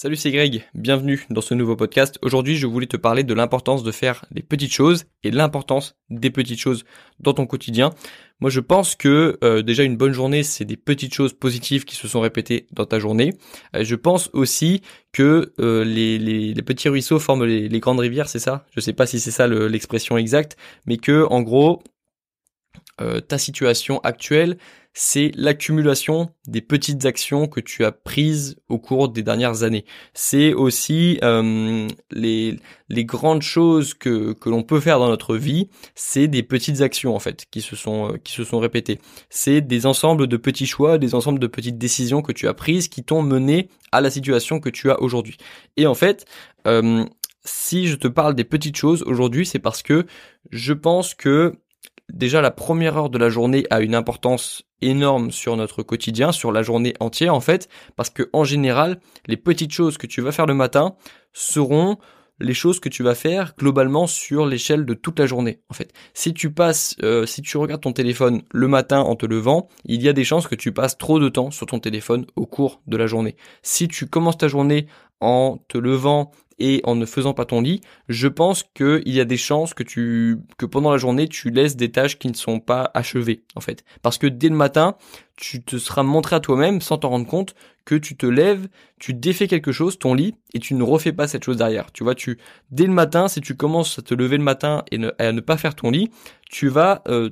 Salut, c'est Greg, bienvenue dans ce nouveau podcast. Aujourd'hui, je voulais te parler de l'importance de faire des petites choses et l'importance des petites choses dans ton quotidien. Moi, je pense que euh, déjà une bonne journée, c'est des petites choses positives qui se sont répétées dans ta journée. Euh, je pense aussi que euh, les, petits ruisseaux forment les, grandes rivières, c'est ça? Je sais pas si c'est ça l'expression exacte, mais que en gros, ta situation actuelle, c'est l'accumulation des petites actions que tu as prises au cours des dernières années. C'est aussi euh, les, grandes choses que, l'on peut faire dans notre vie, c'est des petites actions en fait qui se sont euh, qui se sont répétées. C'est des ensembles de petits choix, des ensembles de petites décisions que tu as prises qui t'ont mené à la situation que tu as aujourd'hui. Et en fait, euh, si je te parle des petites choses aujourd'hui, c'est parce que je pense que déjà la première heure de la journée a une importance énorme sur notre quotidien, sur la journée entière en fait, parce que en général, les petites choses que tu vas faire le matin seront les choses que tu vas faire globalement sur l'échelle de toute la journée en fait. Si tu passes euh, si tu regardes ton téléphone le matin en te levant, il y a des chances que tu passes trop de temps sur ton téléphone au cours de la journée. Si tu commences ta journée en te levant et en ne faisant pas ton lit, je pense qu'il y a des chances que tu que pendant la journée tu laisses des tâches qui ne sont pas achevées en fait. Parce que dès le matin, tu te seras montré à toi-même sans t'en rendre compte que tu te lèves, tu défais quelque chose, ton lit, et tu ne refais pas cette chose derrière. Tu vois, tu dès le matin, si tu commences à te lever le matin et à ne pas faire ton lit, tu vas euh,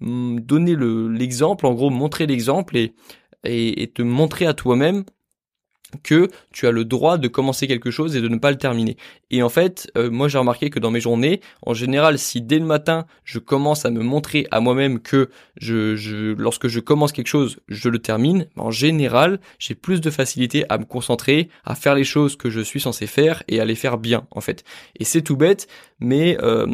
donner l'exemple, en gros montrer l'exemple et, et te montrer à toi-même que tu as le droit de commencer quelque chose et de ne pas le terminer. Et en fait, euh, moi j'ai remarqué que dans mes journées, en général, si dès le matin je commence à me montrer à moi-même que lorsque je commence quelque chose, je le termine, en général, j'ai plus de facilité à me concentrer, à faire les choses que je suis censé faire et à les faire bien, en fait. Et c'est tout bête, mais euh,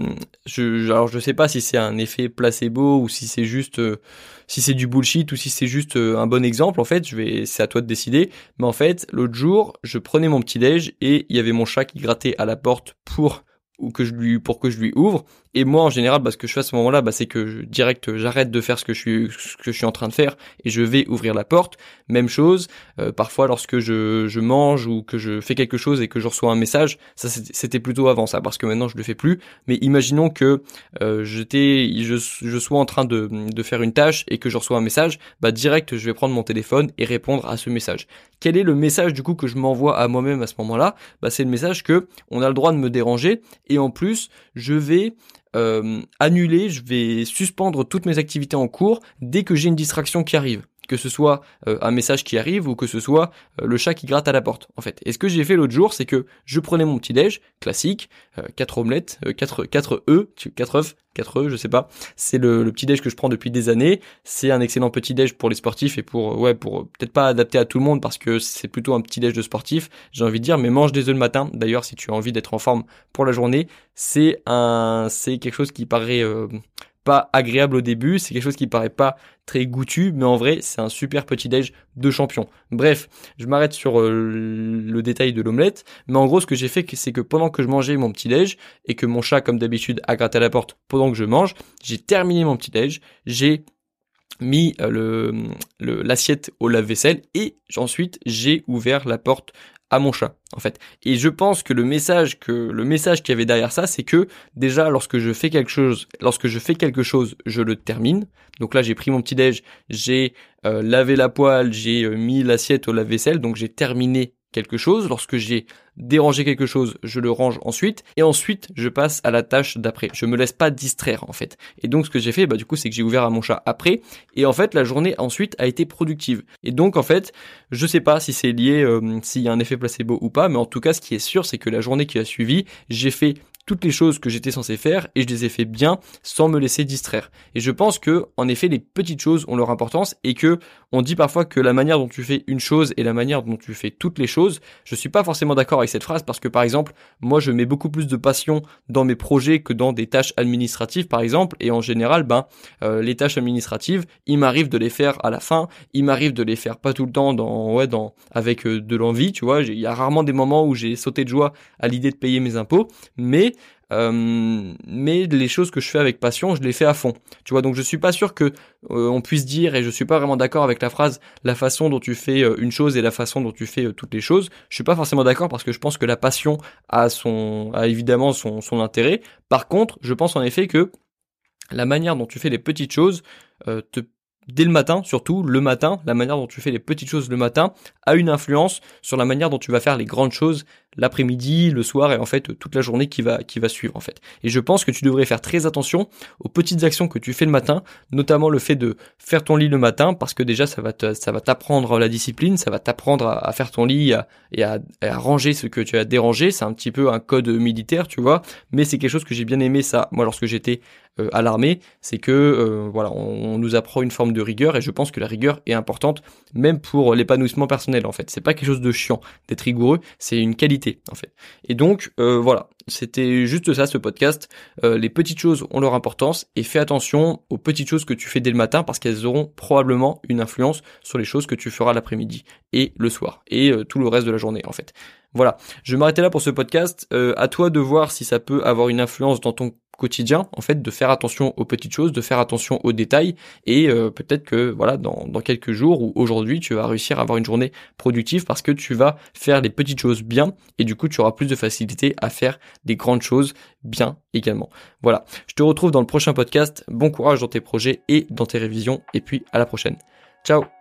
je, alors je sais pas si c'est un effet placebo ou si c'est juste euh, si c'est du bullshit ou si c'est juste euh, un bon exemple, en fait, je vais, c'est à toi de décider. Mais en fait, l'autre jour, je prenais mon petit déj et il y avait mon chat qui grattait à la porte pour ou que je lui pour que je lui ouvre. Et moi en général bah, ce que je fais à ce moment-là bah, c'est que je, direct j'arrête de faire ce que je suis ce que je suis en train de faire et je vais ouvrir la porte. Même chose euh, parfois lorsque je, je mange ou que je fais quelque chose et que je reçois un message ça c'était plutôt avant ça parce que maintenant je le fais plus. Mais imaginons que euh, j'étais je, je sois en train de, de faire une tâche et que je reçois un message bah direct je vais prendre mon téléphone et répondre à ce message. Quel est le message du coup que je m'envoie à moi-même à ce moment-là? Bah c'est le message que on a le droit de me déranger et en plus je vais euh, annuler, je vais suspendre toutes mes activités en cours dès que j'ai une distraction qui arrive que ce soit euh, un message qui arrive ou que ce soit euh, le chat qui gratte à la porte en fait. Et ce que j'ai fait l'autre jour, c'est que je prenais mon petit déj classique, euh, 4 omelettes, 4 4 œufs, 4 œufs, 4 œufs, je sais pas. C'est le, le, petit déj que je prends depuis des années, c'est un excellent petit déj pour les sportifs et pour ouais, pour peut-être pas adapté à tout le monde parce que c'est plutôt un petit déj de sportif, j'ai envie de dire mais mange des œufs le matin. D'ailleurs, si tu as envie d'être en forme pour la journée, c'est un c'est quelque chose qui paraît euh, agréable au début, c'est quelque chose qui paraît pas très goûtu, mais en vrai, c'est un super petit déj de champion. Bref, je m'arrête sur euh, le détail de l'omelette, mais en gros, ce que j'ai fait, c'est que pendant que je mangeais mon petit déj et que mon chat, comme d'habitude, a gratté la porte pendant que je mange, j'ai terminé mon petit déj, j'ai mis euh, le l'assiette au lave-vaisselle et ensuite j'ai ouvert la porte à mon chat en fait. Et je pense que le message que le message qu'il y avait derrière ça, c'est que déjà lorsque je fais quelque chose, lorsque je fais quelque chose, je le termine. Donc là, j'ai pris mon petit déj, j'ai euh, lavé la poêle, j'ai euh, mis l'assiette au lave-vaisselle, donc j'ai terminé quelque chose, lorsque j'ai dérangé quelque chose, je le range ensuite, et ensuite je passe à la tâche d'après. Je me laisse pas distraire en fait. Et donc ce que j'ai fait, bah du coup, c'est que j'ai ouvert à mon chat après, et en fait la journée ensuite a été productive. Et donc en fait, je sais pas si c'est lié, euh, s'il y a un effet placebo ou pas, mais en tout cas, ce qui est sûr, c'est que la journée qui a suivi, j'ai fait toutes les choses que j'étais censé faire et je les ai fait bien sans me laisser distraire. Et je pense que, en effet, les petites choses ont leur importance et que on dit parfois que la manière dont tu fais une chose et la manière dont tu fais toutes les choses, je suis pas forcément d'accord avec cette phrase parce que par exemple, moi je mets beaucoup plus de passion dans mes projets que dans des tâches administratives par exemple. Et en général, ben euh, les tâches administratives, il m'arrive de les faire à la fin, il m'arrive de les faire pas tout le temps dans ouais dans avec euh, de l'envie, tu vois, il y a rarement des moments où j'ai sauté de joie à l'idée de payer mes impôts, mais euh, mais les choses que je fais avec passion, je les fais à fond. Tu vois, donc je suis pas sûr que euh, on puisse dire, et je suis pas vraiment d'accord avec la phrase, la façon dont tu fais euh, une chose et la façon dont tu fais toutes les choses. Je suis pas forcément d'accord parce que je pense que la passion a son, a évidemment son, son intérêt. Par contre, je pense en effet que la manière dont tu fais les petites choses te dès le matin, surtout le matin, la manière dont tu fais les petites choses le matin a une influence sur la manière dont tu vas faire les grandes choses l'après-midi, le soir et en fait toute la journée qui va qui va suivre en fait. Et je pense que tu devrais faire très attention aux petites actions que tu fais le matin, notamment le fait de faire ton lit le matin parce que déjà ça va ça va t'apprendre la discipline, ça va t'apprendre à, faire ton lit et à, à, ranger ce que tu as dérangé, c'est un petit peu un code militaire, tu vois, mais c'est quelque chose que j'ai bien aimé ça moi lorsque j'étais euh, à l'armée, c'est que euh, voilà, on, on, nous apprend une forme de rigueur et je pense que la rigueur est importante même pour l'épanouissement personnel en fait. C'est pas quelque chose de chiant d'être rigoureux, c'est une qualité en fait. Et donc euh, voilà, c'était juste ça ce podcast. les petites choses ont leur importance et fais attention aux petites choses que tu fais dès le matin parce qu'elles auront probablement une influence sur les choses que tu feras l'après-midi et le soir et tout le reste de la journée en fait. Voilà, je vais m'arrêter là pour ce podcast. à toi de voir si ça peut avoir une influence dans ton quotidien en fait de faire attention aux petites choses, de faire attention aux détails et euh, peut-être que voilà dans, dans quelques jours ou aujourd'hui tu vas réussir à avoir une journée productive parce que tu vas faire les petites choses bien et du coup tu auras plus de facilité à faire des grandes choses bien également. Voilà, je te retrouve dans le prochain podcast. Bon courage dans tes projets et dans tes révisions et puis à la prochaine. Ciao